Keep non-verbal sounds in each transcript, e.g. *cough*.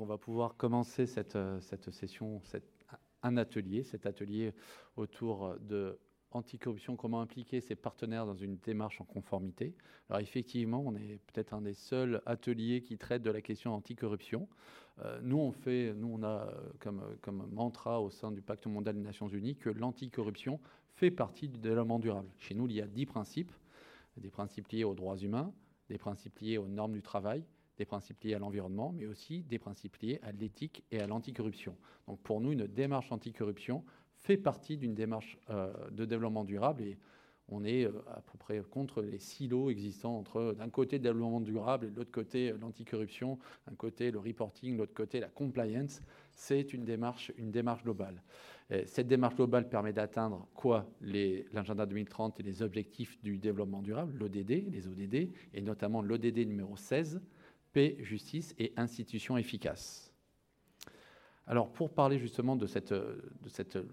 On va pouvoir commencer cette, euh, session, un atelier, cet atelier autour de anticorruption, comment impliquer ses partenaires dans une démarche en conformité. Alors effectivement, on est peut-être un des seuls ateliers qui traite de la question anticorruption. Euh, nous, on fait, nous, on a comme, comme mantra au sein du Pacte mondial des Nations Unies que l'anticorruption fait partie du développement durable. Chez nous, il y a dix principes, des principes liés aux droits humains, des principes liés aux normes du travail, des principes liés à l'environnement, mais aussi des principes liés à l'éthique et à l'anticorruption. Donc pour nous, une démarche anticorruption fait partie d'une démarche euh, de développement durable et on est euh, à peu près contre les silos existants entre d'un côté le développement durable et de l'autre côté l'anticorruption, d'un côté le reporting, de l'autre côté la compliance. C'est une démarche, une démarche globale. cette démarche globale permet d'atteindre quoi? L'agenda 2030 et les objectifs du développement durable, l'ODD, les ODD, et notamment l'ODD numéro 16, justice et institutions efficaces. Alors, pour parler justement de cette,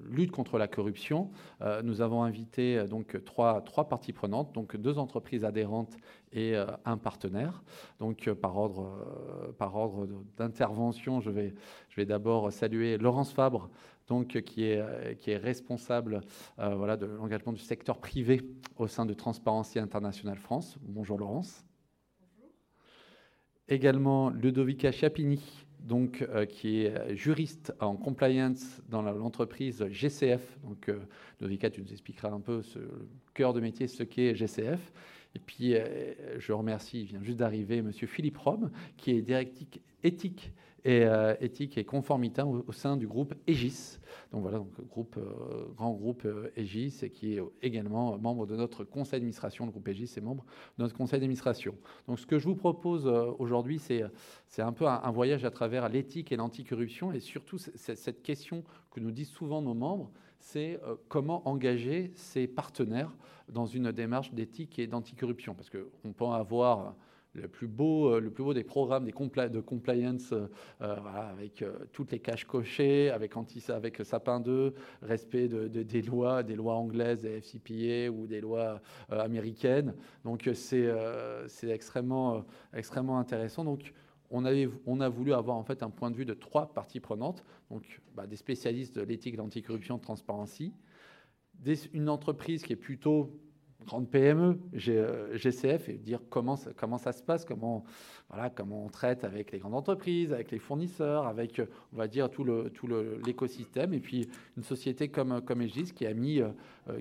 lutte contre la corruption, euh, nous avons invité euh, donc trois, parties prenantes, donc deux entreprises adhérentes et euh, un partenaire. Donc, par ordre, d'intervention, je vais, d'abord saluer Laurence Fabre, donc, qui, est, responsable de l'engagement du secteur privé au sein de Transparency International France. Bonjour Laurence. Également Ludovica Chapini, donc, euh, qui est juriste en compliance dans l'entreprise GCF. Donc, euh, Novika, tu nous expliqueras un peu ce, le cœur de métier, ce qu'est GCF. Et puis, euh, je remercie, il vient juste d'arriver, Monsieur Philippe Rome, qui est directeur éthique et euh, éthique et conformité au, sein du groupe EGIS. Donc voilà, groupe, euh, grand groupe EGIS et qui est également membre de notre conseil d'administration. Le groupe EGIS est membre de notre conseil d'administration. Donc ce que je vous propose aujourd'hui, c'est c'est un peu un, voyage à travers l'éthique et l'anticorruption et surtout cette question que nous disent souvent nos membres, c'est comment engager ses partenaires dans une démarche d'éthique et d'anticorruption. Parce qu'on peut avoir le plus beau, euh, le plus beau des programmes de compliance euh, euh, avec toutes les caches cochées, avec, anti, avec Sapin 2, respect de, des lois, des lois anglaises, des FCPA ou des lois américaines. Donc c'est extrêmement, extrêmement intéressant. Donc on, avait, on, a voulu avoir en fait un point de vue de trois parties prenantes, donc bah, des spécialistes de l'éthique, de l'anticorruption, de transparency, une entreprise qui est plutôt grande PME, GCF, et dire comment ça, se passe, comment, voilà, comment on traite avec les grandes entreprises, avec les fournisseurs, avec, on va dire, tout l'écosystème. Tout et puis, une société comme, comme Egis qui a mis, euh,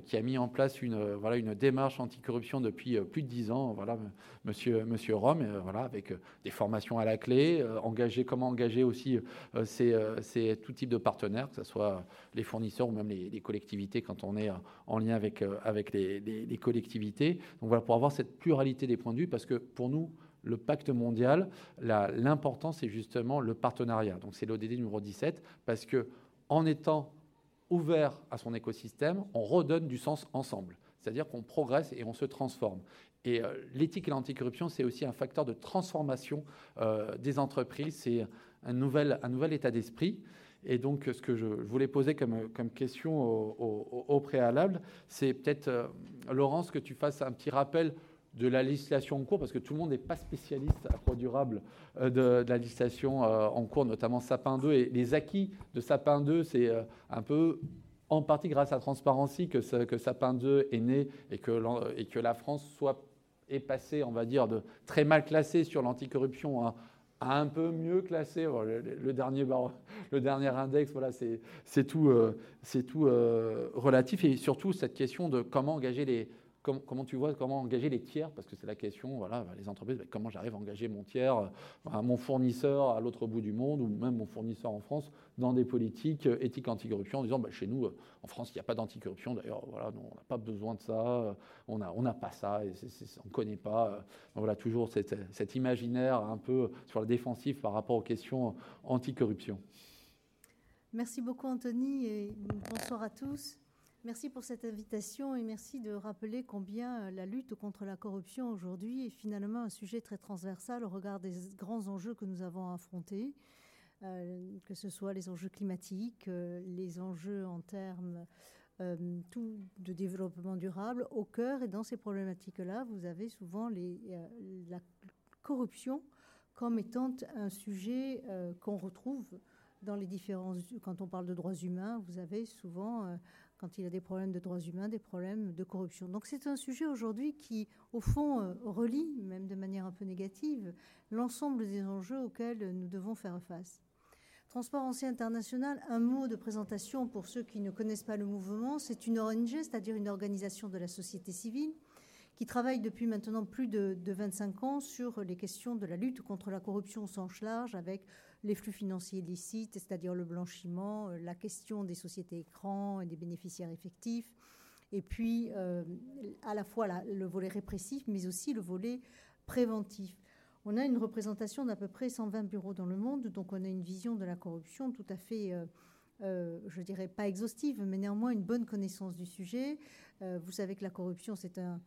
qui a mis en place une, voilà, une démarche anticorruption depuis euh, plus de dix ans, voilà, monsieur, monsieur Rome, euh, voilà, avec des formations à la clé, engager, comment engager aussi ces, ces, tout type de partenaires, que ce soit les fournisseurs ou même les, collectivités quand on est en lien avec, avec les, les, les collectivités. Donc voilà, pour avoir cette pluralité des points de vue, parce que pour nous, le pacte mondial, l'important, c'est justement le partenariat. Donc c'est l'ODD numéro 17, parce que en étant ouvert à son écosystème, on redonne du sens ensemble. C'est-à-dire qu'on progresse et on se transforme. Et euh, l'éthique et l'anticorruption, c'est aussi un facteur de transformation euh, des entreprises, c'est un nouvel, un nouvel état d'esprit. Et donc, ce que je voulais poser comme, comme question au, préalable, c'est peut-être, euh, Laurence, que tu fasses un petit rappel de la législation en cours, parce que tout le monde n'est pas spécialiste à quoi durable euh, de, la législation euh, en cours, notamment Sapin 2. Et les acquis de Sapin 2, c'est un peu en partie grâce à Transparency que, que Sapin 2 est né et que, et que la France soit est passée, on va dire, de très mal classée sur l'anticorruption à un peu mieux classé. Le, dernier, le dernier index, voilà, c'est tout, euh, tout euh, relatif. Et surtout, cette question de comment engager les, comment, tu vois comment engager les tiers? Parce que c'est la question, voilà, bah, les entreprises, bah, comment j'arrive à engager mon tiers, euh, mon fournisseur à l'autre bout du monde, ou même mon fournisseur en France, dans des politiques euh, éthiques anticorruption, en disant, bah, chez nous, euh, en France, il n'y a pas d'anticorruption, d'ailleurs, voilà, on n'a pas besoin de ça, on n'a on a pas ça, et on ne connaît pas. voilà, toujours cet imaginaire un peu sur la défensive par rapport aux questions anticorruption. Merci beaucoup Anthony et bonsoir à tous. Merci pour cette invitation et merci de rappeler combien la lutte contre la corruption aujourd'hui est finalement un sujet très transversal au regard des grands enjeux que nous avons à affronter, euh, que ce soit les enjeux climatiques, euh, les enjeux en termes euh, de développement durable. Au cœur et dans ces problématiques-là, vous avez souvent la corruption comme étant un sujet qu'on retrouve dans les différents. Quand on parle de droits humains, vous avez souvent quand il a des problèmes de droits humains, des problèmes de corruption. Donc c'est un sujet aujourd'hui qui, au fond, euh, relie, même de manière un peu négative, l'ensemble des enjeux auxquels nous devons faire face. Transparency International, un mot de présentation pour ceux qui ne connaissent pas le mouvement, c'est une ONG, c'est-à-dire une organisation de la société civile, qui travaille depuis maintenant plus de, de, 25 ans sur les questions de la lutte contre la corruption au sens large, avec les flux financiers illicites, c'est-à-dire le blanchiment, euh, la question des sociétés écrans et des bénéficiaires effectifs, et puis euh, à la fois le volet répressif, mais aussi le volet préventif. On a une représentation d'à peu près 120 bureaux dans le monde, donc on a une vision de la corruption tout à fait, euh, je dirais pas exhaustive, mais néanmoins une bonne connaissance du sujet. vous savez que la corruption, c'est un,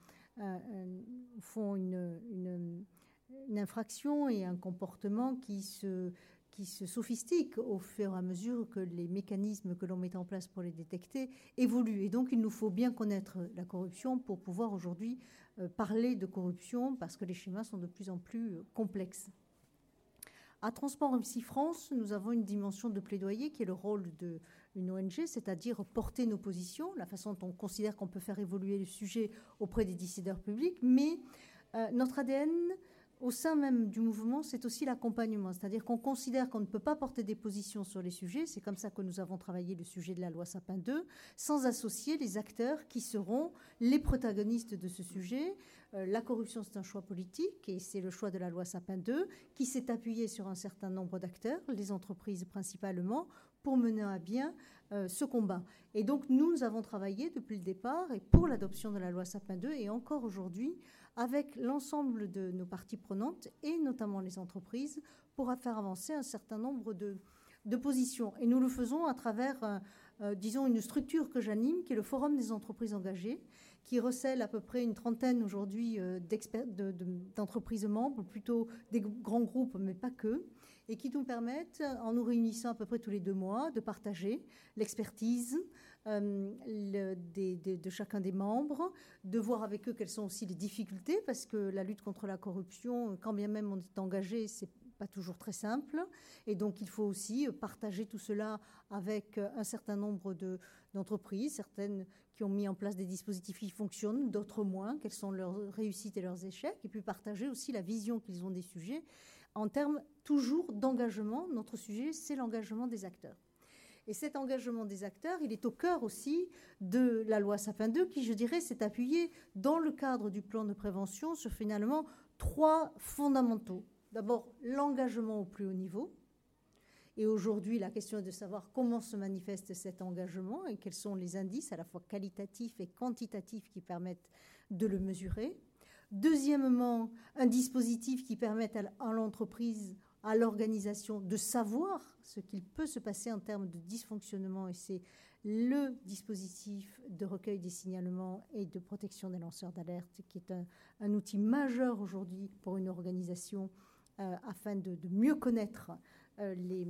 fond une, une, infraction et un comportement qui se qui se sophistiquent au fur et à mesure que les mécanismes que l'on met en place pour les détecter évoluent. Et donc, il nous faut bien connaître la corruption pour pouvoir aujourd'hui euh, parler de corruption parce que les schémas sont de plus en plus euh, complexes. À Transparency France, nous avons une dimension de plaidoyer qui est le rôle d'une ONG, c'est-à-dire porter nos positions, la façon dont on considère qu'on peut faire évoluer le sujet auprès des décideurs publics. Mais euh, notre ADN au sein même du mouvement, c'est aussi l'accompagnement. C'est-à-dire qu'on considère qu'on ne peut pas porter des positions sur les sujets. C'est comme ça que nous avons travaillé le sujet de la loi Sapin 2, sans associer les acteurs qui seront les protagonistes de ce sujet. Euh, la corruption, c'est un choix politique et c'est le choix de la loi Sapin 2 qui s'est appuyé sur un certain nombre d'acteurs, les entreprises principalement, pour mener à bien euh, ce combat. Et donc, nous avons travaillé depuis le départ et pour l'adoption de la loi Sapin 2 et encore aujourd'hui avec l'ensemble de nos parties prenantes et notamment les entreprises pour faire avancer un certain nombre de, positions. Et nous le faisons à travers, euh, euh, disons, une structure que j'anime, qui est le Forum des entreprises engagées, qui recèle à peu près une trentaine aujourd'hui euh, d'entreprises membres, plutôt des grands groupes, mais pas que, et qui nous permettent, en nous réunissant à peu près tous les deux mois, de partager l'expertise, euh, de chacun des membres, de voir avec eux quelles sont aussi les difficultés, parce que la lutte contre la corruption, quand bien même on est engagé, c'est pas toujours très simple. Et donc, il faut aussi partager tout cela avec un certain nombre d'entreprises, certaines qui ont mis en place des dispositifs qui fonctionnent, d'autres moins, quelles sont leurs réussites et leurs échecs, et puis partager aussi la vision qu'ils ont des sujets en termes toujours d'engagement. Notre sujet, c'est l'engagement des acteurs. Et cet engagement des acteurs, il est au cœur aussi de la loi Sapin 2 qui, je dirais, s'est appuyée dans le cadre du plan de prévention sur finalement trois fondamentaux. D'abord, l'engagement au plus haut niveau. Et aujourd'hui, la question est de savoir comment se manifeste cet engagement et quels sont les indices à la fois qualitatifs et quantitatifs qui permettent de le mesurer. Deuxièmement, un dispositif qui permette à l'entreprise à l'organisation de savoir ce qu'il peut se passer en termes de dysfonctionnement et c'est le dispositif de recueil des signalements et de protection des lanceurs d'alerte qui est un, outil majeur aujourd'hui pour une organisation euh, afin de, mieux connaître les,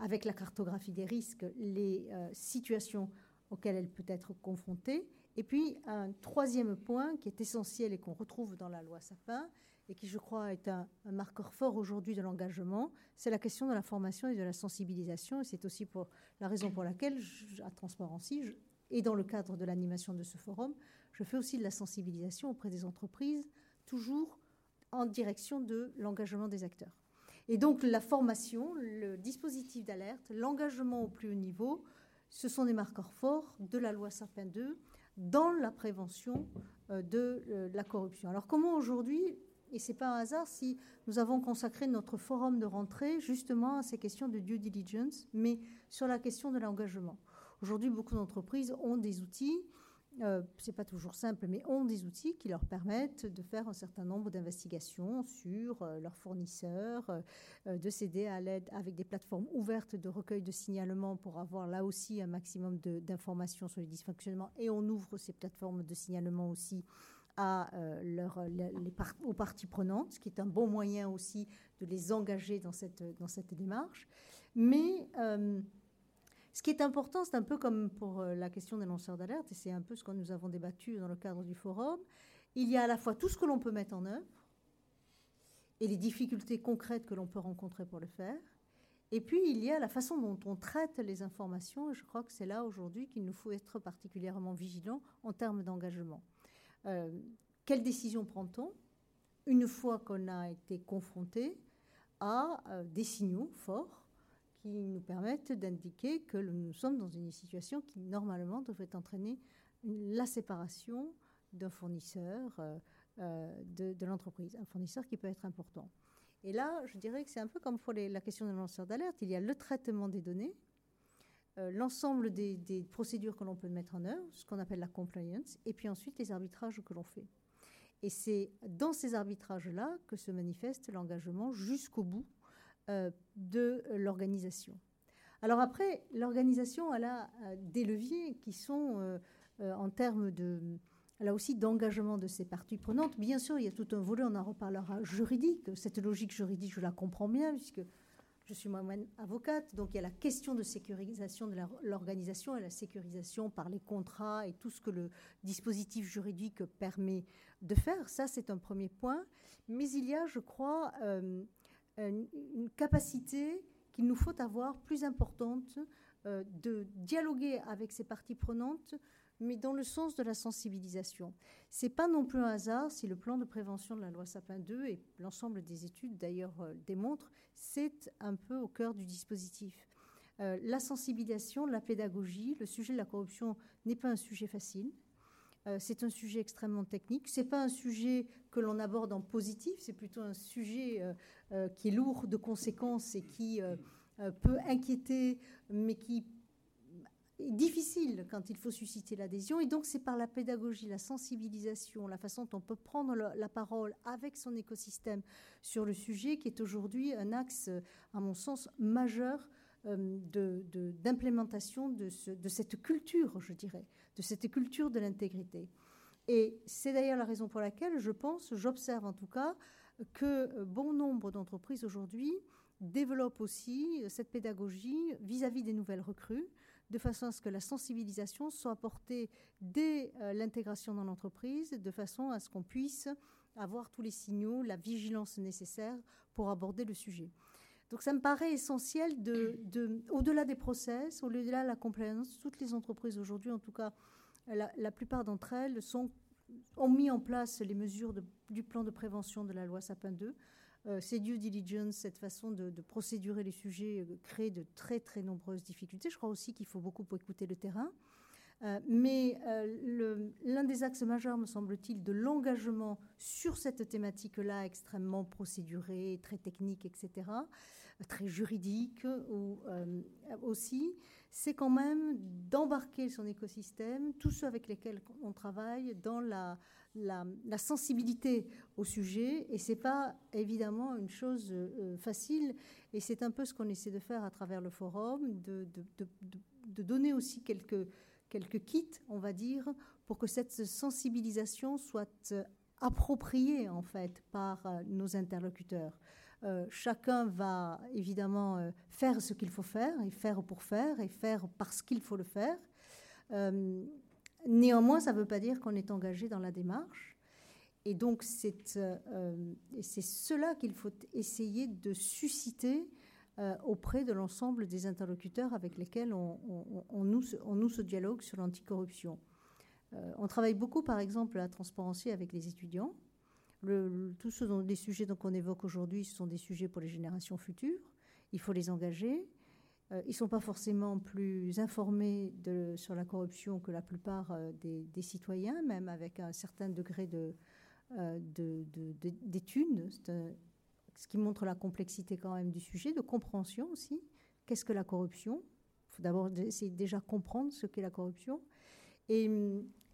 avec la cartographie des risques les euh, situations auxquelles elle peut être confrontée. Et puis un troisième point qui est essentiel et qu'on retrouve dans la loi Sapin, et qui, je crois, est un, marqueur fort aujourd'hui de l'engagement, c'est la question de la formation et de la sensibilisation. Et c'est aussi pour la raison pour laquelle, à Transparency, et dans le cadre de l'animation de ce forum, je fais aussi de la sensibilisation auprès des entreprises, toujours en direction de l'engagement des acteurs. Et donc la formation, le dispositif d'alerte, l'engagement au plus haut niveau, ce sont des marqueurs forts de la loi Sapin 2 dans la prévention euh, de euh, la corruption. Alors comment aujourd'hui et ce n'est pas un hasard si nous avons consacré notre forum de rentrée justement à ces questions de due diligence, mais sur la question de l'engagement. Aujourd'hui, beaucoup d'entreprises ont des outils, euh, ce n'est pas toujours simple, mais ont des outils qui leur permettent de faire un certain nombre d'investigations sur euh, leurs fournisseurs, euh, de s'aider à l'aide avec des plateformes ouvertes de recueil de signalements pour avoir là aussi un maximum d'informations sur les dysfonctionnements. Et on ouvre ces plateformes de signalement aussi euh, aux parties prenantes, ce qui est un bon moyen aussi de les engager dans cette, dans cette démarche. Mais euh, ce qui est important, c'est un peu comme pour euh, la question des lanceurs d'alerte, et c'est un peu ce que nous avons débattu dans le cadre du forum, il y a à la fois tout ce que l'on peut mettre en œuvre, et les difficultés concrètes que l'on peut rencontrer pour le faire. Et puis, il y a la façon dont on traite les informations, et je crois que c'est là aujourd'hui qu'il nous faut être particulièrement vigilants en termes d'engagement. Euh, quelle décision prend-on une fois qu'on a été confronté à euh, des signaux forts qui nous permettent d'indiquer que nous sommes dans une situation qui, normalement, devrait entraîner la séparation d'un fournisseur euh, de, de l'entreprise, un fournisseur qui peut être important. Et là, je dirais que c'est un peu comme pour la question de lanceur d'alerte. Il y a le traitement des données, euh, l'ensemble des, procédures que l'on peut mettre en œuvre, ce qu'on appelle la compliance, et puis ensuite les arbitrages que l'on fait. Et c'est dans ces arbitrages-là que se manifeste l'engagement jusqu'au bout euh, de l'organisation. Alors après, l'organisation, elle a euh, des leviers qui sont en termes de là aussi d'engagement de ces parties prenantes. Bien sûr, il y a tout un volet, on en reparlera, juridique. Cette logique juridique, je la comprends bien, puisque je suis moi-même avocate. Donc il y a la question de sécurisation de l'organisation et la sécurisation par les contrats et tout ce que le dispositif juridique permet de faire. Ça, c'est un premier point. Mais il y a, je crois, euh, une capacité qu'il nous faut avoir plus importante euh, de dialoguer avec ces parties prenantes mais dans le sens de la sensibilisation. C'est pas non plus un hasard si le plan de prévention de la loi Sapin 2 et l'ensemble des études d'ailleurs euh, démontrent, c'est un peu au cœur du dispositif. Euh, la sensibilisation, la pédagogie, le sujet de la corruption n'est pas un sujet facile. Euh, c'est un sujet extrêmement technique. C'est pas un sujet que l'on aborde en positif. C'est plutôt un sujet qui est lourd de conséquences et qui peut inquiéter, mais qui difficile quand il faut susciter l'adhésion. Et donc, c'est par la pédagogie, la sensibilisation, la façon dont on peut prendre la parole avec son écosystème sur le sujet qui est aujourd'hui un axe, à mon sens, majeur euh, d'implémentation de, de, cette culture, je dirais, de cette culture de l'intégrité. Et c'est d'ailleurs la raison pour laquelle je pense, j'observe en tout cas, que bon nombre d'entreprises aujourd'hui développent aussi cette pédagogie vis à -vis des nouvelles recrues, de façon à ce que la sensibilisation soit portée dès euh, l'intégration dans l'entreprise, de façon à ce qu'on puisse avoir tous les signaux, la vigilance nécessaire pour aborder le sujet. Donc ça me paraît essentiel de, au-delà des process, au-delà de la compliance, toutes les entreprises aujourd'hui, en tout cas la, plupart d'entre elles, sont, ont mis en place les mesures du plan de prévention de la loi Sapin 2 euh, ces due diligence, cette façon de, procédurer les sujets, euh, crée de très très nombreuses difficultés. Je crois aussi qu'il faut beaucoup écouter le terrain. Euh, mais l'un des axes majeurs, me semble-t-il, de l'engagement sur cette thématique-là, extrêmement procédurée, très technique, etc., très juridique ou, aussi, c'est quand même d'embarquer son écosystème, tous ceux avec lesquels on travaille, dans la, sensibilité au sujet. Et c'est pas évidemment une chose euh, facile. Et c'est un peu ce qu'on essaie de faire à travers le forum, de, donner aussi quelques, quelques kits, on va dire, pour que cette sensibilisation soit appropriée en fait par euh, nos interlocuteurs. Euh, chacun va évidemment faire ce qu'il faut faire, et faire pour faire, et faire parce qu'il faut le faire. Néanmoins, ça ne veut pas dire qu'on est engagé dans la démarche. Et donc, c'est euh, cela qu'il faut essayer de susciter euh, auprès de l'ensemble des interlocuteurs avec lesquels on, nous, on ce dialogue sur l'anticorruption. Euh, on travaille beaucoup, par exemple, à transparency avec les étudiants. tous les sujets qu'on évoque aujourd'hui, sont des sujets pour les générations futures. Il faut les engager. Euh, ils ne sont pas forcément plus informés de, sur la corruption que la plupart euh, des, citoyens, même avec un certain degré d'études, de, ce qui montre la complexité quand même du sujet, de compréhension aussi. Qu'est-ce que la corruption? Il faut d'abord essayer de déjà comprendre ce qu'est la corruption. Et,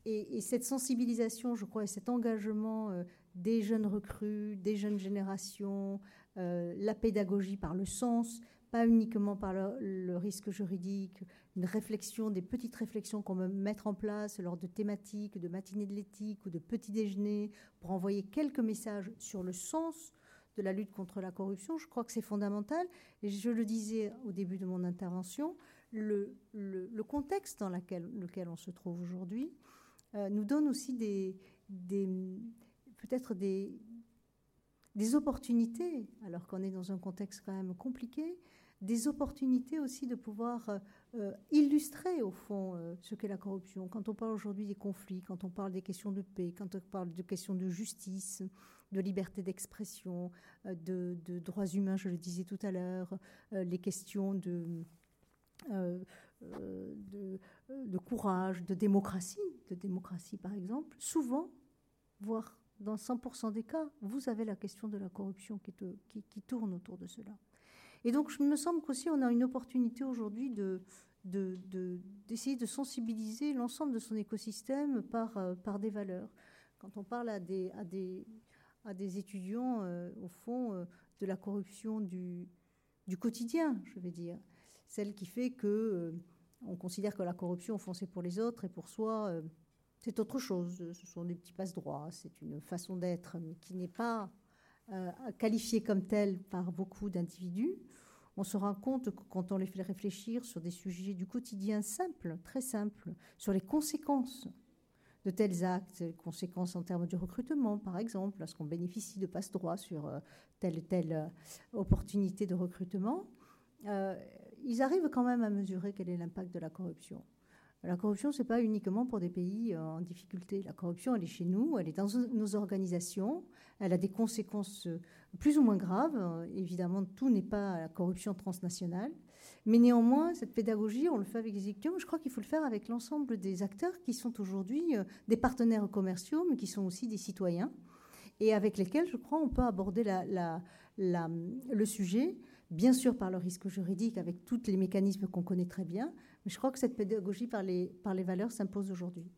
et, cette sensibilisation, je crois, et cet engagement des jeunes recrues, des jeunes générations, la pédagogie par le sens, pas uniquement par le, risque juridique, une réflexion, des petites réflexions qu'on peut mettre en place lors de thématiques, de matinées de l'éthique ou de petits déjeuners pour envoyer quelques messages sur le sens de la lutte contre la corruption. Je crois que c'est fondamental. Et je le disais au début de mon intervention, le, contexte dans lequel, on se trouve aujourd'hui euh, nous donne aussi peut-être des, opportunités, alors qu'on est dans un contexte quand même compliqué, des opportunités aussi de pouvoir euh, euh, illustrer au fond ce qu'est la corruption. Quand on parle aujourd'hui des conflits, quand on parle des questions de paix, quand on parle de questions de justice, de liberté d'expression, de, droits humains, je le disais tout à l'heure, les questions de, de, courage, de démocratie, de démocratie par exemple, souvent, voire dans 100% des cas, vous avez la question de la corruption qui, tourne autour de cela. Et donc, je me semble qu'aussi, on a une opportunité aujourd'hui de, d'essayer de, sensibiliser l'ensemble de son écosystème par, euh, par des valeurs. Quand on parle à des, à des, à des étudiants, euh, au fond, euh, de la corruption du, quotidien, je vais dire, celle qui fait que on considère que la corruption, au fond, c'est pour les autres et pour soi, c'est autre chose. Ce sont des petits passe-droits, c'est une façon d'être, qui n'est pas qualifiée comme telle par beaucoup d'individus. On se rend compte que quand on les fait réfléchir sur des sujets du quotidien simples, très simples, sur les conséquences de tels actes, conséquences en termes de recrutement, par exemple, lorsqu'on bénéficie de passe-droit sur euh, telle telle euh, opportunité de recrutement, euh, ils arrivent quand même à mesurer quel est l'impact de la corruption. La corruption, ce n'est pas uniquement pour des pays en difficulté. La corruption, elle est chez nous, elle est dans nos organisations, elle a des conséquences plus ou moins graves. Évidemment, tout n'est pas la corruption transnationale. Mais néanmoins, cette pédagogie, on le fait avec les étudiants. Je crois qu'il faut le faire avec l'ensemble des acteurs qui sont aujourd'hui euh, des partenaires commerciaux, mais qui sont aussi des citoyens, et avec lesquels, je crois, on peut aborder le sujet, bien sûr par le risque juridique, avec tous les mécanismes qu'on connaît très bien, mais je crois que cette pédagogie par les valeurs s'impose aujourd'hui.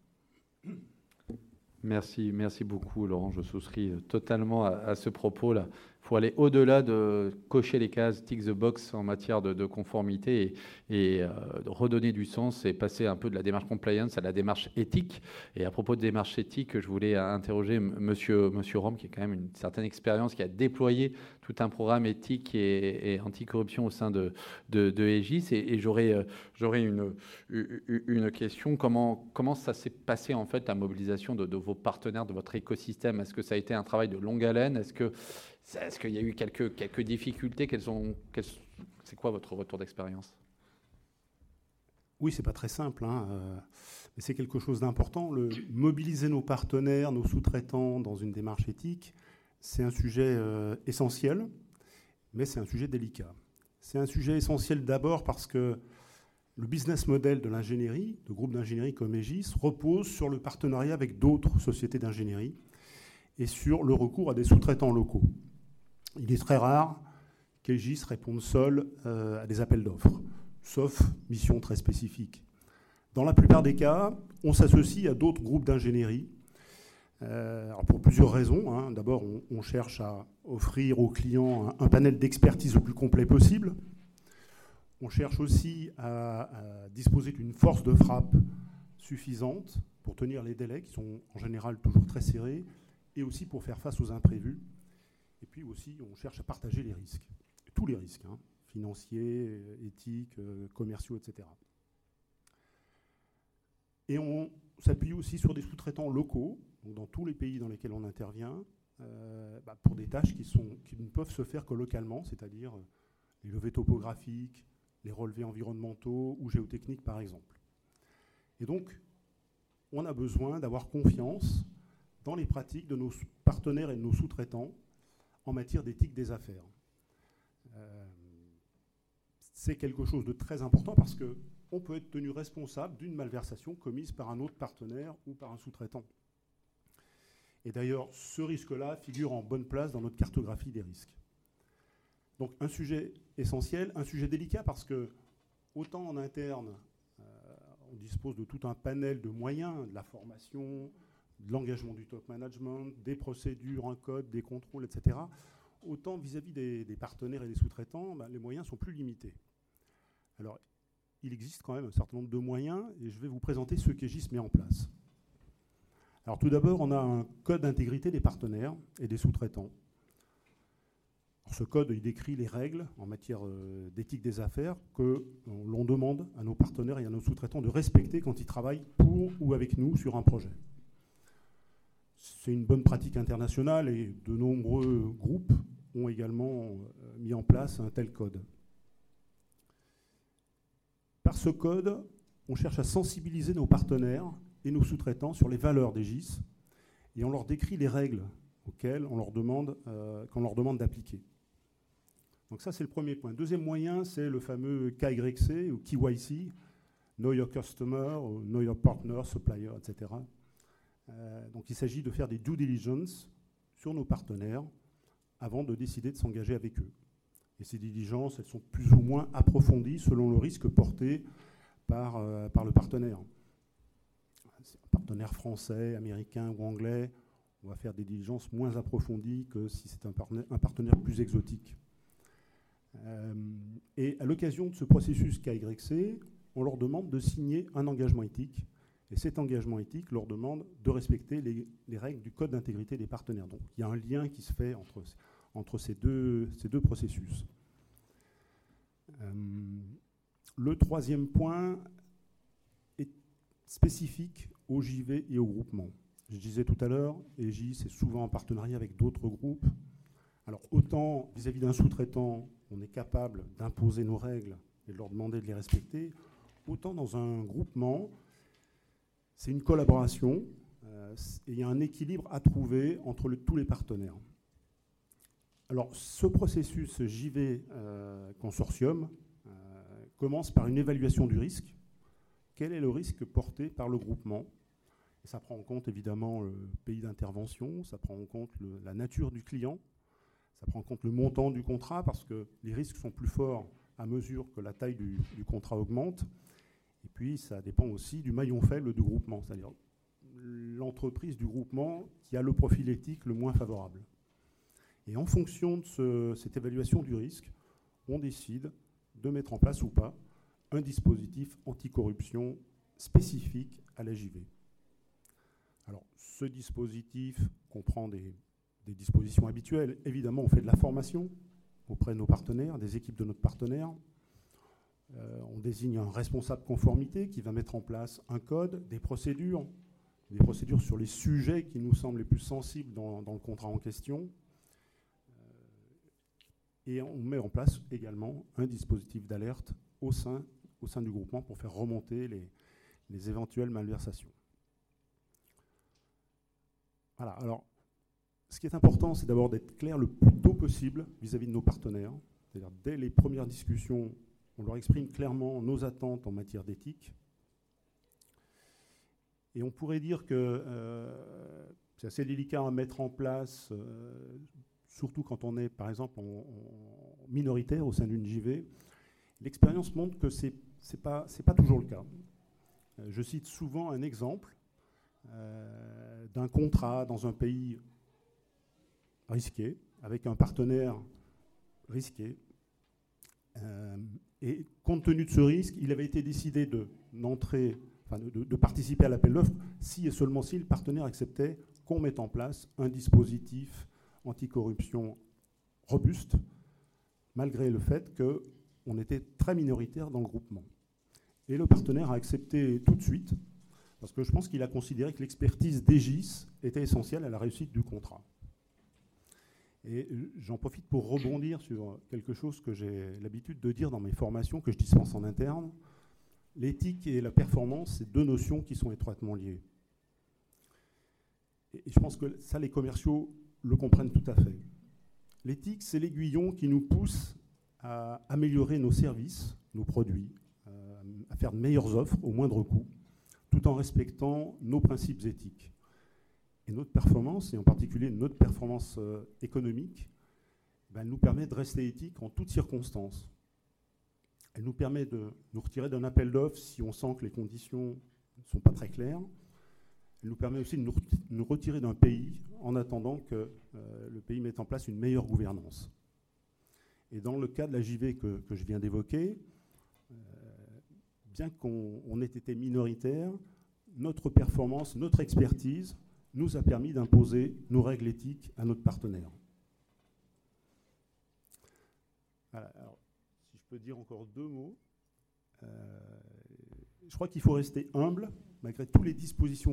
Merci, merci beaucoup Laurent. Je souscris totalement à ce propos-là faut aller au-delà de cocher les cases, tick the box en matière de, conformité et, euh, redonner du sens et passer un peu de la démarche compliance à la démarche éthique. Et à propos de démarche éthique, je voulais interroger Monsieur, Monsieur Rome, qui a quand même une certaine expérience, qui a déployé tout un programme éthique et, anticorruption au sein de, de, Aegis. Et, j'aurais, euh, j'aurais une, question. Comment, ça s'est passé, en fait, la mobilisation de, vos partenaires, de votre écosystème? Est-ce que ça a été un travail de longue haleine? Est-ce qu'il y a eu quelques, difficultés quelles ont, C'est quoi votre retour d'expérience? Oui, c'est pas très simple, hein, euh, mais c'est quelque chose d'important. mobiliser nos partenaires, nos sous-traitants dans une démarche éthique, c'est un sujet euh, essentiel, mais c'est un sujet délicat. C'est un sujet essentiel d'abord parce que le business model de l'ingénierie, de groupes d'ingénierie comme Aegis, repose sur le partenariat avec d'autres sociétés d'ingénierie et sur le recours à des sous-traitants locaux il est très rare qu'Egis réponde seul euh, à des appels d'offres, sauf mission très spécifique. Dans la plupart des cas, on s'associe à d'autres groupes d'ingénierie, euh, pour plusieurs raisons. Hein. D'abord, on, cherche à offrir aux clients un, panel d'expertise le plus complet possible. On cherche aussi à disposer d'une force de frappe suffisante pour tenir les délais qui sont en général toujours très serrés et aussi pour faire face aux imprévus. Et puis aussi, on cherche à partager les risques, tous les risques, hein, financiers, éthiques, euh, commerciaux, etc. Et on s'appuie aussi sur des sous-traitants locaux, dans tous les pays dans lesquels on intervient, euh, bah, pour des tâches qui, qui ne peuvent se faire que localement, c'est-à-dire euh, les levées topographiques, les relevés environnementaux ou géotechniques, par exemple. Et donc, on a besoin d'avoir confiance dans les pratiques de nos partenaires et de nos sous-traitants en matière d'éthique des affaires. Euh, c'est quelque chose de très important parce qu'on peut être tenu responsable d'une malversation commise par un autre partenaire ou par un sous-traitant. Et d'ailleurs, ce risque-là figure en bonne place dans notre cartographie des risques. Donc un sujet essentiel, un sujet délicat parce que autant en interne, euh, on dispose de tout un panel de moyens, de la formation, l'engagement du top management, des procédures, un code, des contrôles, etc. Autant vis-à-vis des, partenaires et des sous-traitants, bah, les moyens sont plus limités. Alors, il existe quand même un certain nombre de moyens et je vais vous présenter ceux qu'Egis met en place. Alors tout d'abord, on a un code d'intégrité des partenaires et des sous-traitants. Ce code, il décrit les règles en matière euh, d'éthique des affaires que l'on demande à nos partenaires et à nos sous-traitants de respecter quand ils travaillent pour ou avec nous sur un projet. C'est une bonne pratique internationale et de nombreux groupes ont également mis en place un tel code. Par ce code, on cherche à sensibiliser nos partenaires et nos sous-traitants sur les valeurs des GIS et on leur décrit les règles auxquelles on leur demande, qu'on leur demande d'appliquer. Donc ça, c'est le premier point. Deuxième moyen, c'est le fameux KYC ou KYC, Know Your Customer, Know Your Partner, Supplier, etc. Euh, donc il s'agit de faire des due diligence sur nos partenaires avant de décider de s'engager avec eux. Et ces diligences, elles sont plus ou moins approfondies selon le risque porté par, euh, par le partenaire. Un partenaire français, américain ou anglais, on va faire des diligences moins approfondies que si c'est un, partenaire plus exotique. Euh, et à l'occasion de ce processus KYC, on leur demande de signer un engagement éthique. Et cet engagement éthique leur demande de respecter les, règles du Code d'intégrité des partenaires. Donc il y a un lien qui se fait entre, entre ces, deux, ces deux processus. Euh, le troisième point est spécifique au JV et au groupement. Je disais tout à l'heure, EJ, c'est souvent en partenariat avec d'autres groupes. Alors autant vis-à-vis d'un sous-traitant, on est capable d'imposer nos règles et de leur demander de les respecter, autant dans un groupement, c'est une collaboration euh, et il y a un équilibre à trouver entre tous les partenaires. Alors ce processus JV euh, consortium euh, commence par une évaluation du risque. Quel est le risque porté par le groupement? Ça prend en compte évidemment le pays d'intervention, ça prend en compte la nature du client, ça prend en compte le montant du contrat parce que les risques sont plus forts à mesure que la taille du, contrat augmente. Et puis, ça dépend aussi du maillon faible du groupement, c'est-à-dire l'entreprise du groupement qui a le profil éthique le moins favorable. Et en fonction de cette évaluation du risque, on décide de mettre en place ou pas un dispositif anticorruption spécifique à la JV. Alors, ce dispositif comprend des des dispositions habituelles. Évidemment, on fait de la formation auprès de nos partenaires, des équipes de notre partenaire. Euh, on désigne un responsable conformité qui va mettre en place un code, des procédures, des procédures sur les sujets qui nous semblent les plus sensibles dans, le contrat en question. Euh, et on met en place également un dispositif d'alerte au sein, du groupement pour faire remonter les, les éventuelles malversations. Voilà, alors ce qui est important, c'est d'abord d'être clair le plus tôt possible vis-à-vis de nos partenaires. C'est-à-dire, dès les premières discussions, on leur exprime clairement nos attentes en matière d'éthique. Et on pourrait dire que euh, c'est assez délicat à mettre en place, euh, surtout quand on est, par exemple, en, minoritaire au sein d'une JV. L'expérience montre que ce n'est pas, toujours le cas. Euh, je cite souvent un exemple d'un contrat dans un pays risqué, avec un partenaire risqué. Et compte tenu de ce risque, il avait été décidé de, participer à l'appel d'offres si et seulement si le partenaire acceptait qu'on mette en place un dispositif anticorruption robuste, malgré le fait qu'on était très minoritaire dans le groupement. Et le partenaire a accepté tout de suite, parce que je pense qu'il a considéré que l'expertise d'Egis était essentielle à la réussite du contrat. Et j'en profite pour rebondir sur quelque chose que j'ai l'habitude de dire dans mes formations que je dispense en interne. L'éthique et la performance, c'est deux notions qui sont étroitement liées. Et je pense que ça, les commerciaux le comprennent tout à fait. L'éthique, c'est l'aiguillon qui nous pousse à améliorer nos services, nos produits, euh, à faire de meilleures offres au moindre coût, tout en respectant nos principes éthiques. Et notre performance, et en particulier notre performance euh, économique, ben, nous permet de rester éthique en toutes circonstances. Elle nous permet de nous retirer d'un appel d'offres si on sent que les conditions ne sont pas très claires. Elle nous permet aussi de nous retirer d'un pays en attendant que euh, le pays mette en place une meilleure gouvernance. Et dans le cas de la JV que, je viens d'évoquer, euh, bien qu'on ait été minoritaire, notre performance, notre expertise nous a permis d'imposer nos règles éthiques à notre partenaire. si je peux dire encore deux mots, euh, je crois qu'il faut rester humble malgré tous les, dispositifs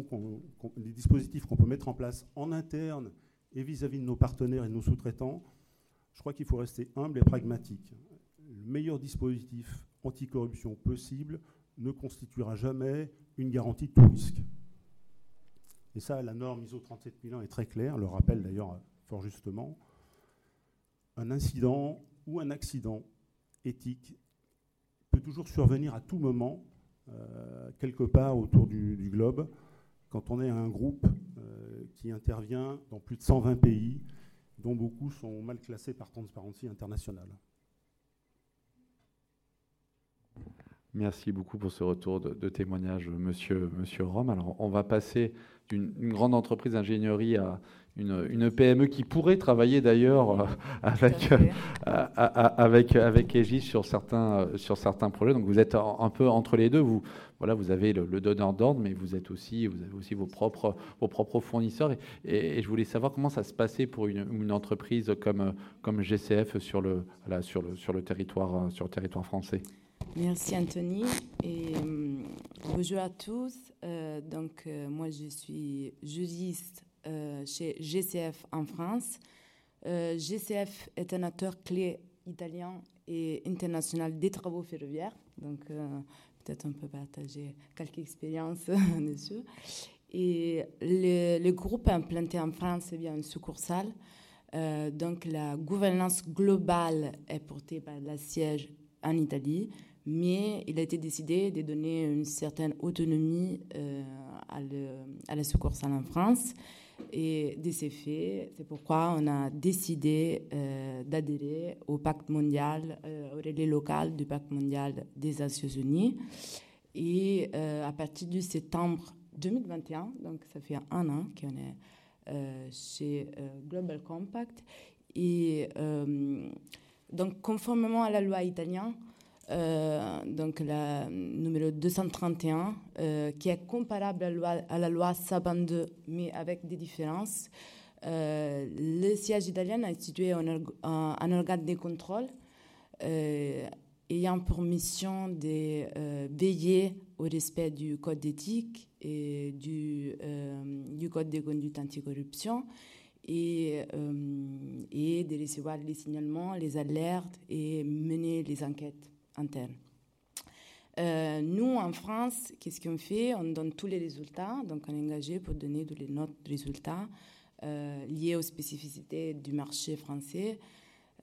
qu'on peut mettre en place en interne et vis-à-vis -vis de nos partenaires et de nos sous-traitants, je crois qu'il faut rester humble et pragmatique. Le meilleur dispositif anticorruption possible ne constituera jamais une garantie de tout risque. Et ça, la norme ISO 37001 est très claire, le rappelle d'ailleurs fort justement. Un incident ou un accident éthique peut toujours survenir à tout moment, euh, quelque part autour du, globe, quand on est un groupe euh, qui intervient dans plus de 120 pays, dont beaucoup sont mal classés par Transparency International. Merci beaucoup pour ce retour de, témoignage, monsieur, monsieur Rome. Alors, on va passer d'une grande entreprise d'ingénierie à une, PME qui pourrait travailler d'ailleurs euh, avec, euh, avec, avec Aegis sur certains, euh, sur certains projets. Donc vous êtes un peu entre les deux. Vous, voilà, vous avez le, donneur d'ordre, mais vous, êtes aussi, vous avez aussi vos propres, vos propres fournisseurs. Et, je voulais savoir comment ça se passait pour une, une entreprise comme, comme GCF sur le, là, sur le, sur le, territoire, sur le territoire français. Merci Anthony et bonjour à tous. donc moi je suis juriste euh, chez GCF en France. Euh, GCF est un acteur clé italien et international des travaux ferroviaires. Donc, euh, peut-être on peut partager quelques expériences *laughs* dessus. Et le, le, groupe implanté en France est bien une succursale. donc, la gouvernance globale est portée par la siège en Italie, mais il a été décidé de donner une certaine autonomie à, le, à, la succursale en France. Et de ces faits, c'est pourquoi on a décidé euh, d'adhérer au pacte mondial, euh, au relais local du pacte mondial des Nations Unies. Et euh, à partir du septembre 2021, donc ça fait un an qu'on est chez Global Compact. Et donc, conformément à la loi italienne, euh, donc la numéro 231, euh, qui est comparable à la loi, à Saban 2, mais avec des différences. Euh, le siège italien a institué un, un, organe de contrôle ayant pour mission de veiller au respect du code d'éthique et du, du code de conduite anticorruption et, et de recevoir les signalements, les alertes et mener les enquêtes Euh, nous, en France, qu'est-ce qu'on fait? On donne tous les résultats, donc on est engagé pour donner tous les notes résultats euh, liés aux spécificités du marché français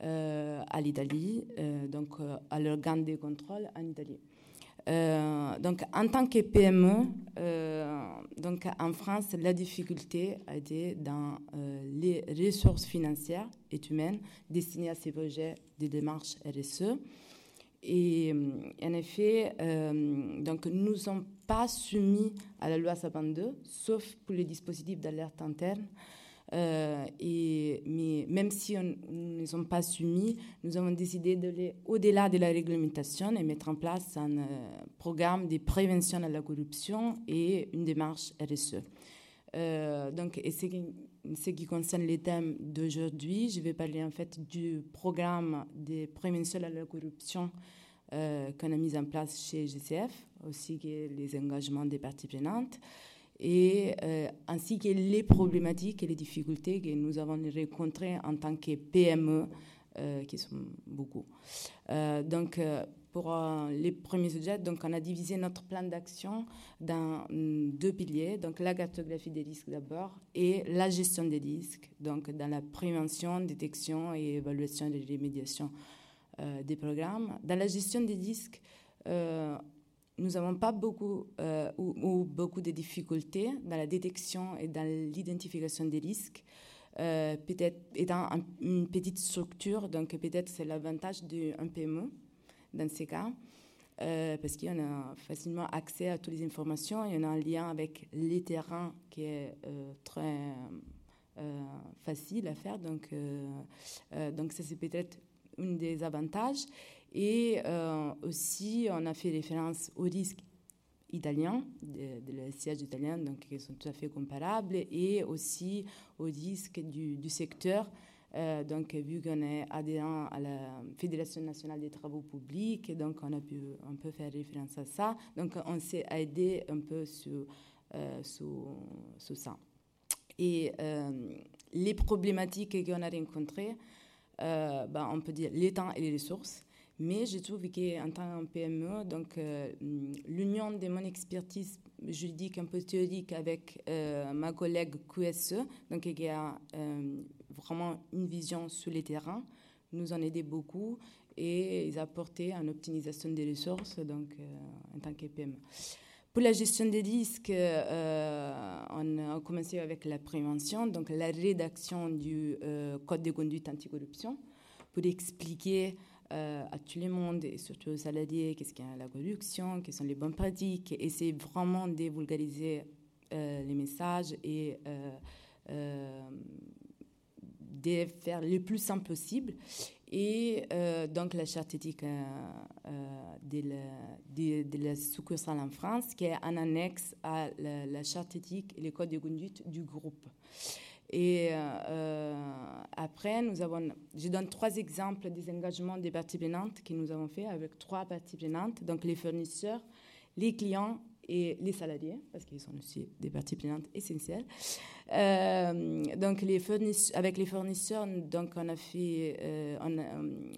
euh, à l'Italie, donc à l'organe de contrôle en Italie. donc, en tant que PME, donc en France, la difficulté a été dans les ressources financières et humaines destinées à ces projets de démarche RSE. Et euh, en effet, euh, donc nous ne sommes pas soumis à la loi Sapin 2, sauf pour les dispositifs d'alerte interne. Euh, mais même si nous ne sommes pas soumis, nous avons décidé d'aller au-delà de la réglementation et mettre en place un programme de prévention de la corruption et une démarche RSE. donc, et ce qui, ce qui concerne les thèmes d'aujourd'hui, je vais parler en fait du programme de prévention de la corruption euh, qu'on a mis en place chez GCF, aussi que les engagements des parties prenantes, et euh, ainsi que les problématiques et les difficultés que nous avons rencontrées en tant que PME, euh, qui sont beaucoup. donc, pour les premiers sujets, donc on a divisé notre plan d'action dans mm, deux piliers, donc la cartographie des risques d'abord et la gestion des risques, donc dans la prévention, détection et évaluation des remédiations euh, des programmes. Dans la gestion des risques, euh, nous n'avons pas beaucoup euh, ou, beaucoup de difficultés dans la détection et dans l'identification des risques. peut-être étant une petite structure, donc peut-être c'est l'avantage d'un PME dans ces cas, parce qu'on a facilement accès à toutes les informations et on a un lien avec les terrains qui est très facile à faire. Donc, donc ça c'est peut-être un des avantages. Et euh, aussi, on a fait référence aux risques italiens, de, la siège italien, donc qui sont tout à fait comparables, et aussi aux risques du, secteur donc, vu qu'on est adhérent à la Fédération nationale des travaux publics, donc on a pu un peu faire référence à ça. Donc, on s'est aidé un peu sur, sur, sur ça. Et les problématiques qu'on a rencontrées, ben, on peut dire les temps et les ressources. Mais je trouve qu'en tant que PME, euh, l'union de mon expertise juridique un peu théorique avec euh, ma collègue QSE, donc qui a euh, vraiment une vision sur les terrains, nous en aidé beaucoup et ils apporté une optimisation des ressources donc en tant que PME. Pour la gestion des risques, on a commencé avec la prévention, donc la rédaction du code de conduite anticorruption pour expliquer euh, à tout le monde et surtout aux salariés qu'est-ce qu'est la corruption, quelles sont les bonnes pratiques, essayer vraiment de vulgariser euh, les messages et euh, de faire le plus simple possible. Et donc la charte éthique de, la, de, la succursale en France, qui est un annexe à la, charte éthique et les codes de conduite du groupe. Et euh, après, nous avons, je donne trois exemples des engagements des parties prenantes que nous avons fait avec trois parties prenantes, donc les fournisseurs, les clients et les salariés, parce qu'ils sont aussi des parties prenantes essentielles. Euh, donc avec les fournisseurs, donc on a fait, euh, on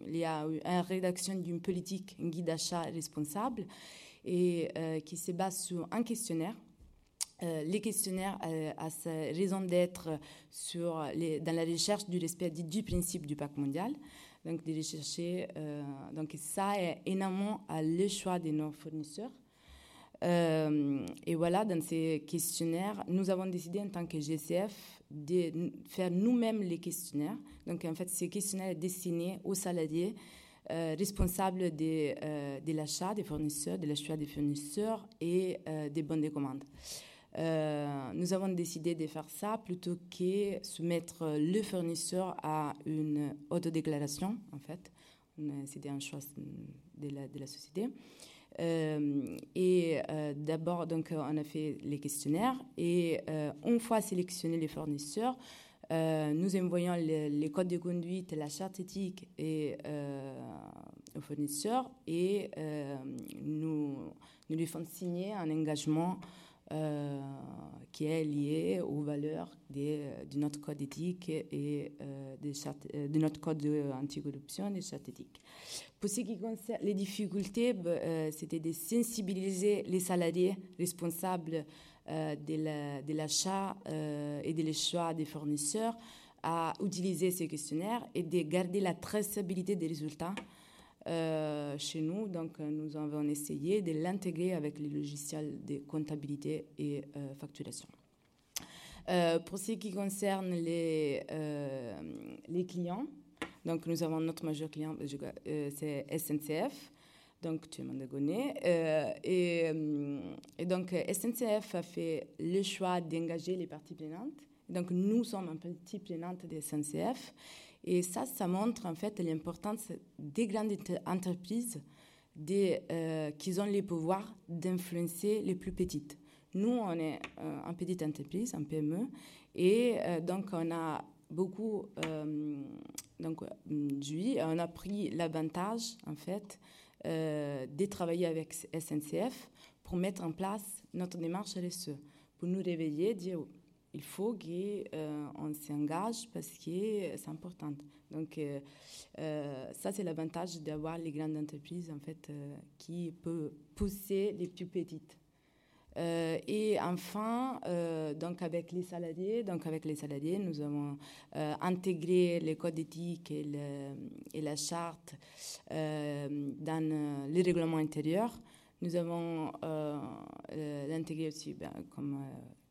il y a eu une rédaction d'une politique, un guide d'achat responsable, et qui se base sur un questionnaire euh, les questionnaires euh, a sa raison d'être dans la recherche du respect du, principe du pacte mondial. Donc, de rechercher, euh, donc ça est énormément à le choix de nos fournisseurs. Et voilà, dans ces questionnaires, nous avons décidé en tant que GCF de faire nous-mêmes les questionnaires. Donc, en fait, ces questionnaires sont destinés aux salariés responsables de, de l'achat des fournisseurs, de l'achat des fournisseurs et des bons de commande. Euh, nous avons décidé de faire ça plutôt que soumettre le fournisseur à une autodéclaration, en fait. C'était un choix de de la société. Euh, et euh, d'abord, donc, on a fait les questionnaires et une fois sélectionnés les fournisseurs, nous envoyons les, codes de conduite, la charte éthique et, aux fournisseurs et nous, nous lui faisons signer un engagement euh, qui est lié aux valeurs de notre code éthique et euh, de, notre code anticorruption et charte éthique. Pour ce qui concerne les difficultés, bah, euh, c'était de sensibiliser les salariés responsables de l'achat et des choix des fournisseurs à utiliser ces questionnaires et de garder la traçabilité des résultats euh, chez nous. Donc, euh, nous avons essayé de l'intégrer avec les logiciels de comptabilité et euh, facturation. pour ce qui concerne les, clients, donc nous avons notre majeur client, c'est SNCF donc tu m'en. Euh, et, donc SNCF a fait le choix d'engager les parties prenantes. Donc nous sommes un petit prenante de SNCF et ça, ça montre en fait l'importance des grandes entreprises des, euh, qui ont les pouvoirs d'influencer les plus petites. Nous, on est euh, une petite entreprise, un PME, et euh, donc on a beaucoup donc, on a pris l'avantage en fait de travailler avec SNCF pour mettre en place notre démarche RSE, pour nous réveiller, dire il faut qu'on euh, s'engage parce que c'est important. Donc, euh, euh, ça, c'est l'avantage d'avoir les grandes entreprises, en fait, qui peuvent pousser les plus petites. et enfin, donc avec les salariés, donc avec les salariés, nous avons intégré les codes éthiques et, et la charte dans les règlements intérieurs. Nous avons intégré aussi, ben, comme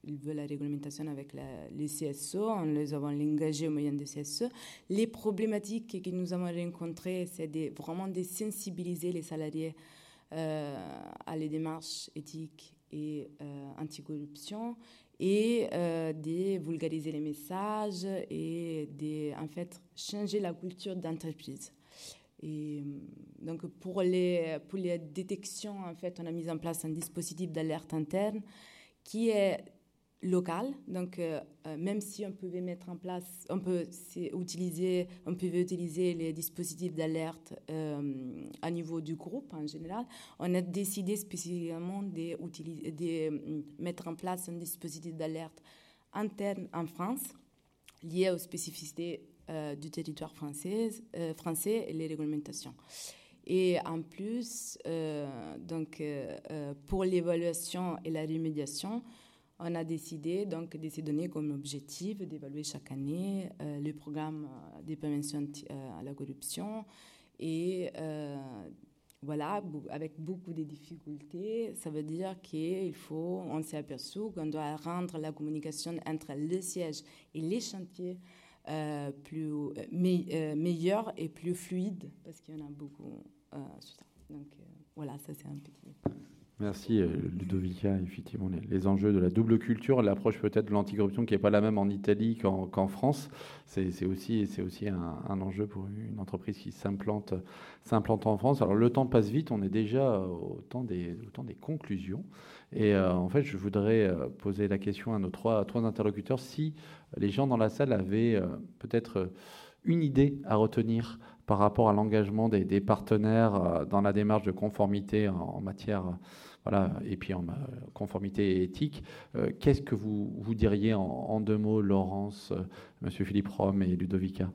il veut la réglementation avec les CSO, on les avons engagés au moyen des CSO. Les problématiques que nous avons rencontrées, c'est vraiment de sensibiliser les salariés euh, à les démarches éthiques et euh, anticorruption et euh, de vulgariser les messages et de en fait changer la culture d'entreprise. Et donc pour les, pour les détections, en fait, on a mis en place un dispositif d'alerte interne qui est local. Donc, même si on pouvait mettre en place, on peut utiliser, on pouvait utiliser les dispositifs d'alerte à niveau du groupe en général, on a décidé spécifiquement de, mettre en place un dispositif d'alerte interne en France lié aux spécificités du territoire français, français et les réglementations. Et en plus, euh, donc, euh, euh, pour l'évaluation et la remédiation, on a décidé donc, de se donner comme objectif d'évaluer chaque année le programme de prévention à la corruption. Et voilà, avec beaucoup de difficultés, ça veut dire qu'il faut, on s'est aperçu qu'on doit rendre la communication entre le siège et les chantiers plus meilleure et plus fluide, parce qu'il y en a beaucoup euh, Donc euh, voilà, ça c'est un petit. Merci euh, Ludovica. Effectivement, les, enjeux de la double culture, l'approche peut-être de l'anticorruption qui n'est pas la même en Italie qu'en France, c'est aussi, un, enjeu pour une entreprise qui s'implante en France. Alors le temps passe vite, on est déjà au temps des, conclusions. Et en fait, je voudrais poser la question à nos trois, interlocuteurs si les gens dans la salle avaient peut-être une idée à retenir par rapport à l'engagement des, partenaires euh, dans la démarche de conformité en, matière, voilà, et puis en conformité éthique. Euh, qu'est-ce que vous, vous diriez en, deux mots, Laurence, euh, Monsieur Philippe Rome et Ludovica?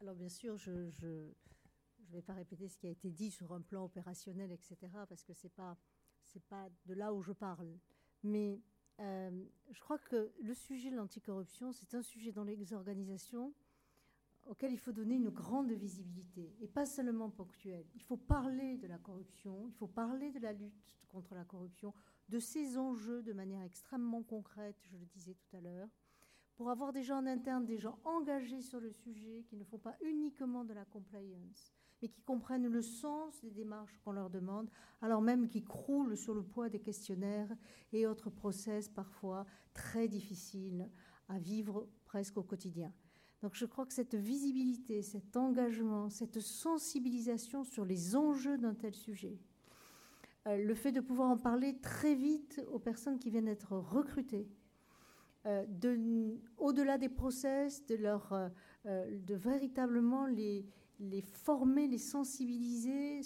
Alors bien sûr, je ne vais pas répéter ce qui a été dit sur un plan opérationnel, etc., parce que ce n'est pas, pas de là où je parle. Mais euh, je crois que le sujet de l'anticorruption, c'est un sujet dans les organisations auquel il faut donner une grande visibilité, et pas seulement ponctuelle. Il faut parler de la corruption, il faut parler de la lutte contre la corruption, de ces enjeux de manière extrêmement concrète, je le disais tout à l'heure, pour avoir des gens en interne, des gens engagés sur le sujet, qui ne font pas uniquement de la compliance, mais qui comprennent le sens des démarches qu'on leur demande, alors même qu'ils croulent sur le poids des questionnaires et autres process parfois très difficiles à vivre presque au quotidien. Donc je crois que cette visibilité, cet engagement, cette sensibilisation sur les enjeux d'un tel sujet, euh, le fait de pouvoir en parler très vite aux personnes qui viennent d'être recrutées, euh, au-delà des process, de, euh, véritablement les former, les sensibiliser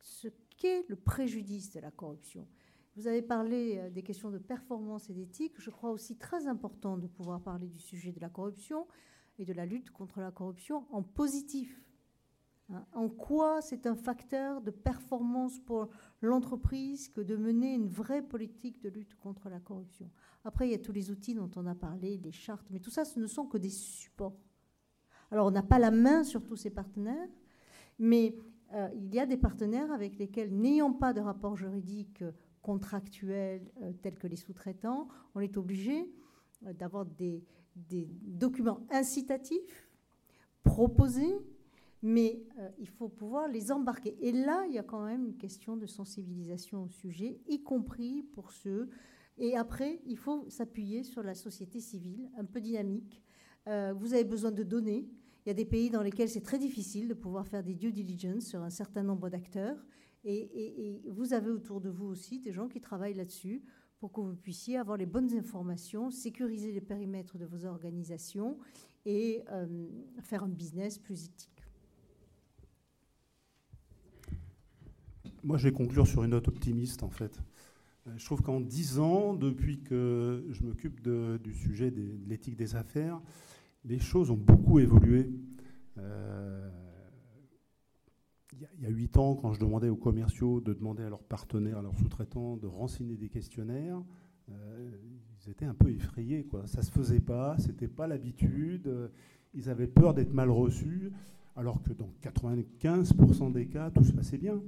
ce qu'est le préjudice de la corruption. Vous avez parlé euh, des questions de performance et d'éthique. Je crois aussi très important de pouvoir parler du sujet de la corruption et de la lutte contre la corruption en positif. Hein, en quoi c'est un facteur de performance pour l'entreprise que de mener une vraie politique de lutte contre la corruption. Après, il y a tous les outils dont on a parlé, les chartes, mais tout ça, ce ne sont que des supports. Alors, on n'a pas la main sur tous ces partenaires, mais euh, il y a des partenaires avec lesquels, n'ayant pas de rapport juridique contractuel euh, tel que les sous-traitants, on est obligé euh, d'avoir des, documents incitatifs, proposés, mais il faut pouvoir les embarquer. Et là, il y a quand même une question de sensibilisation au sujet, y compris pour ceux. Et après, il faut s'appuyer sur la société civile, un peu dynamique, euh, vous avez besoin de données. Il y a des pays dans lesquels c'est très difficile de pouvoir faire des due diligence sur un certain nombre d'acteurs. Et, vous avez autour de vous aussi des gens qui travaillent là-dessus pour que vous puissiez avoir les bonnes informations, sécuriser les périmètres de vos organisations et euh, faire un business plus éthique. Moi, je vais conclure sur une note optimiste, en fait. Euh, je trouve qu'en dix ans, depuis que je m'occupe du sujet de l'éthique des affaires, les choses ont beaucoup évolué. Euh, il y a huit ans, quand je demandais aux commerciaux de demander à leurs partenaires, à leurs sous-traitants, de renseigner des questionnaires, euh, ils étaient un peu effrayés. Ça ne se faisait pas, ce n'était pas l'habitude, ils avaient peur d'être mal reçus, alors que dans 95% des cas, tout se passait bien.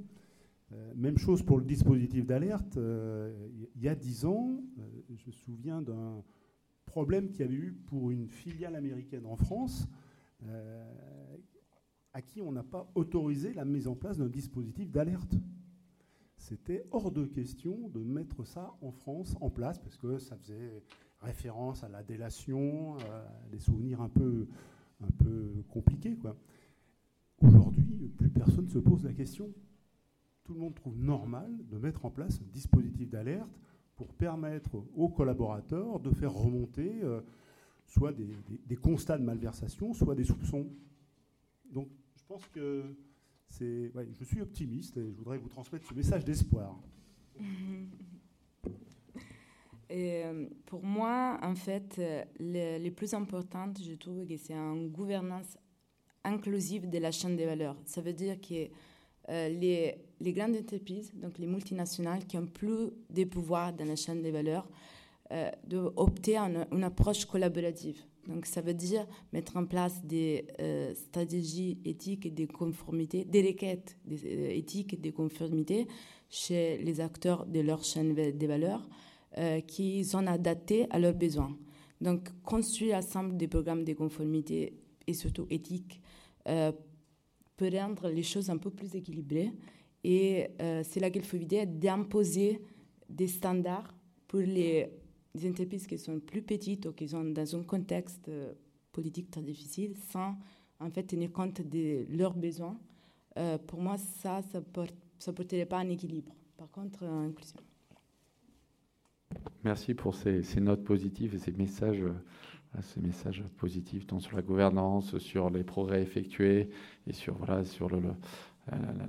Euh, même chose pour le dispositif d'alerte. il y a dix ans, je me souviens d'un problème qu'il y avait eu pour une filiale américaine en France, euh, à qui on n'a pas autorisé la mise en place d'un dispositif d'alerte. C'était hors de question de mettre ça en France en place, parce que ça faisait référence à la délation, à des souvenirs un peu, un peu compliqués. Aujourd'hui, plus personne ne se pose la question. tout le monde trouve normal de mettre en place un dispositif d'alerte pour permettre aux collaborateurs de faire remonter euh, soit des, constats de malversation, soit des soupçons. Donc pense que c'est... je suis optimiste et je voudrais vous transmettre ce message d'espoir. *laughs* Et euh, pour moi, en fait, euh, les, plus importantes, je trouve que c'est une gouvernance inclusive de la chaîne des valeurs. Ça veut dire que euh, les, grandes entreprises, donc les multinationales qui ont plus de pouvoir dans la chaîne des valeurs, doivent opter à une, approche collaborative. Donc ça veut dire mettre en place des stratégies éthiques et de conformité, des requêtes éthiques et de conformité chez les acteurs de leur chaîne des valeurs euh, qui sont adaptés à leurs besoins. Donc, construire ensemble des programmes de conformité et surtout éthiques euh, peut rendre les choses un peu plus équilibrées. Et euh, c'est là qu'il faut éviter d'imposer des standards pour les, entreprises qui sont plus petites ou qui sont dans un contexte politique très difficile sans en fait tenir compte de leurs besoins. pour moi, ça, ça ne porterait pas un équilibre. Par contre, inclusion. Merci pour ces, notes positives et ces messages, euh, ces messages positifs, tant sur la gouvernance, sur les progrès effectués et sur, voilà, sur le,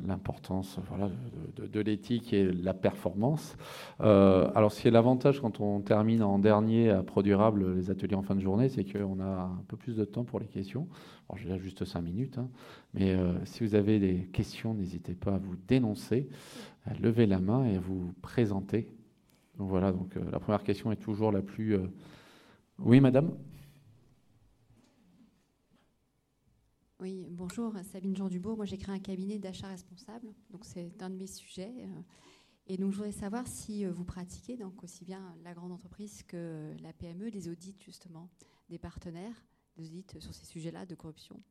l'importance voilà, de, l'éthique et la performance. Euh, alors, ce qui est l'avantage quand on termine en dernier à Produrable les ateliers en fin de journée, c'est qu'on a un peu plus de temps pour les questions. Alors, j'ai juste cinq minutes, hein. mais euh, si vous avez des questions, n'hésitez pas à vous dénoncer, à lever la main et à vous présenter donc voilà, donc euh, la première question est toujours la plus. Euh, oui, madame? Oui, bonjour, Sabine Jean Dubourg. Moi, j'ai créé un cabinet d'achat responsable, donc c'est un de mes sujets. Euh, et donc, je voudrais savoir si vous pratiquez, donc aussi bien la grande entreprise que la PME, des audits justement des partenaires, des audits sur ces sujets-là de corruption.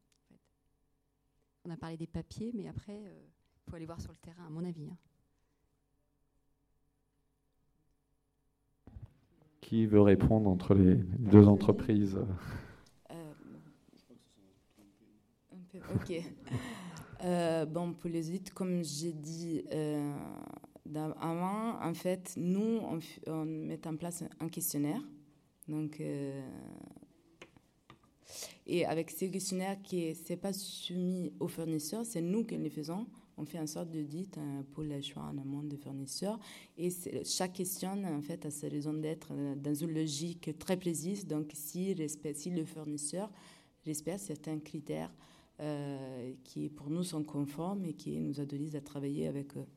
On a parlé des papiers, mais après, il faut aller voir sur le terrain, à mon avis. Hein. Qui veut répondre entre les deux entreprises euh, Ok. *laughs* Euh, bon, pour les audits, comme j'ai dit euh, avant, en fait, nous, on, met en place un questionnaire. Donc, et avec ce questionnaire qui n'est pas soumis aux fournisseurs, c'est nous qui le faisons on fait une sorte d'audit euh, pour le choix en amont des fournisseurs. Et chaque question, en fait, a sa raison d'être euh, dans une logique très précise. Donc, si, si le fournisseur respecte certains critères euh, qui, pour nous, sont conformes et qui nous autorisent à travailler avec eux.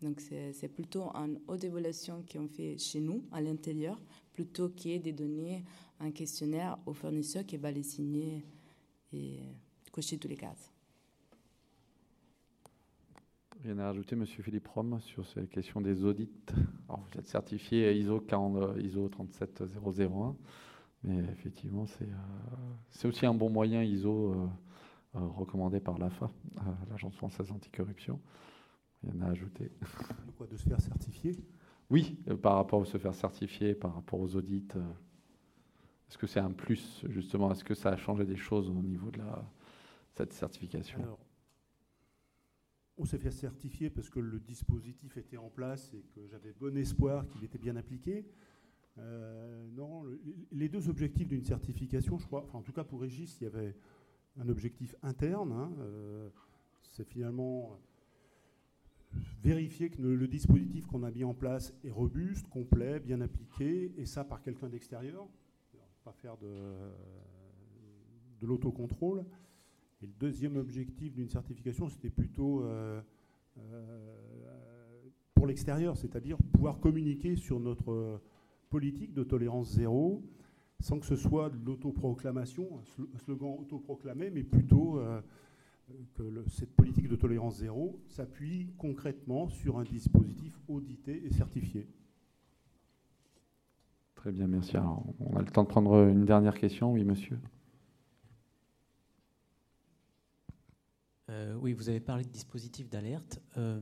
Donc, c'est plutôt une haute évaluation qu'on fait chez nous, à l'intérieur, plutôt qu'il de donner un questionnaire au fournisseur qui va les signer et cocher tous les cases. Rien à rajouter, Monsieur Philippe Rom, sur cette question des audits. Alors, vous êtes certifié ISO, 40, ISO 37001, mais effectivement, c'est euh, aussi un bon moyen ISO euh, recommandé par l'AFA, l'Agence française anticorruption. Rien à ajouter. De quoi De se faire certifier? Oui, par rapport à se faire certifier, par rapport aux audits. Est-ce que c'est un plus, justement? Est-ce que ça a changé des choses au niveau de la, cette certification? On s'est fait certifier parce que le dispositif était en place et que j'avais bon espoir qu'il était bien appliqué. Euh, non, les deux objectifs d'une certification, je crois, enfin en tout cas pour Régis, il y avait un objectif interne. Hein, euh, c'est finalement vérifier que le, dispositif qu'on a mis en place est robuste, complet, bien appliqué, et ça par quelqu'un d'extérieur. Pas faire de, l'autocontrôle. Et le deuxième objectif d'une certification, c'était plutôt euh, euh, pour l'extérieur, c'est-à-dire pouvoir communiquer sur notre politique de tolérance zéro, sans que ce soit de l'autoproclamation, un slogan autoproclamé, mais plutôt euh, que cette politique de tolérance zéro s'appuie concrètement sur un dispositif audité et certifié. Très bien, merci. Alors, on a le temps de prendre une dernière question. Oui, monsieur. Euh, oui, vous avez parlé de dispositifs d'alerte. Euh,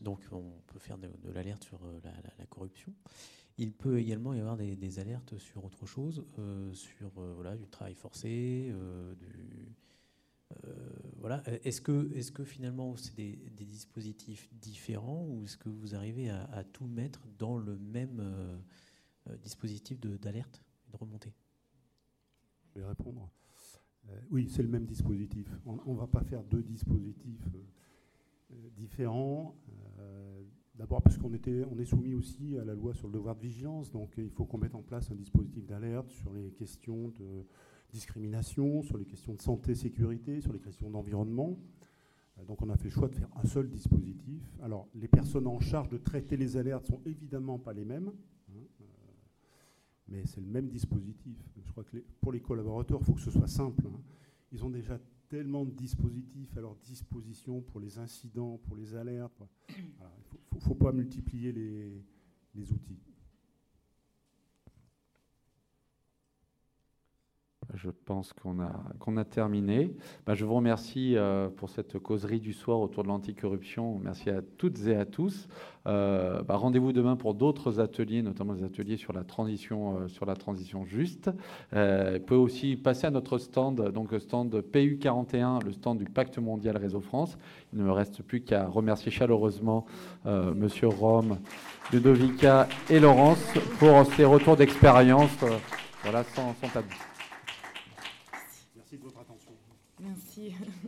donc, on peut faire de, l'alerte sur la, corruption. Il peut également y avoir des, alertes sur autre chose, sur voilà, du travail forcé, du, voilà. Est-ce que, est que finalement c'est des, dispositifs différents ou est-ce que vous arrivez à, tout mettre dans le même dispositif d'alerte et de remontée? Je vais répondre. oui, c'est le même dispositif. On ne va pas faire deux dispositifs différents. D'abord parce qu'on on est soumis aussi à la loi sur le devoir de vigilance, donc il faut qu'on mette en place un dispositif d'alerte sur les questions de discrimination, sur les questions de santé, sécurité, sur les questions d'environnement. Euh, donc on a fait le choix de faire un seul dispositif. Alors les personnes en charge de traiter les alertes sont évidemment pas les mêmes, hein, euh, mais c'est le même dispositif. Je crois que pour les collaborateurs, il faut que ce soit simple. Hein. Ils ont déjà tellement de dispositifs à leur disposition pour les incidents, pour les alertes. Il ne faut, pas multiplier les outils. Je pense qu'on a, terminé. Bah, je vous remercie euh, pour cette causerie du soir autour de l'anticorruption. Merci à toutes et à tous. Euh, bah, rendez-vous demain pour d'autres ateliers, notamment des ateliers sur la transition, euh, sur la transition juste. vous pouvez aussi passer à notre stand, donc le stand PU41, le stand du Pacte mondial Réseau France. Il ne me reste plus qu'à remercier chaleureusement Monsieur Rome, Ludovica et Laurence pour ces retours d'expérience. voilà, sans tabou. Merci *laughs*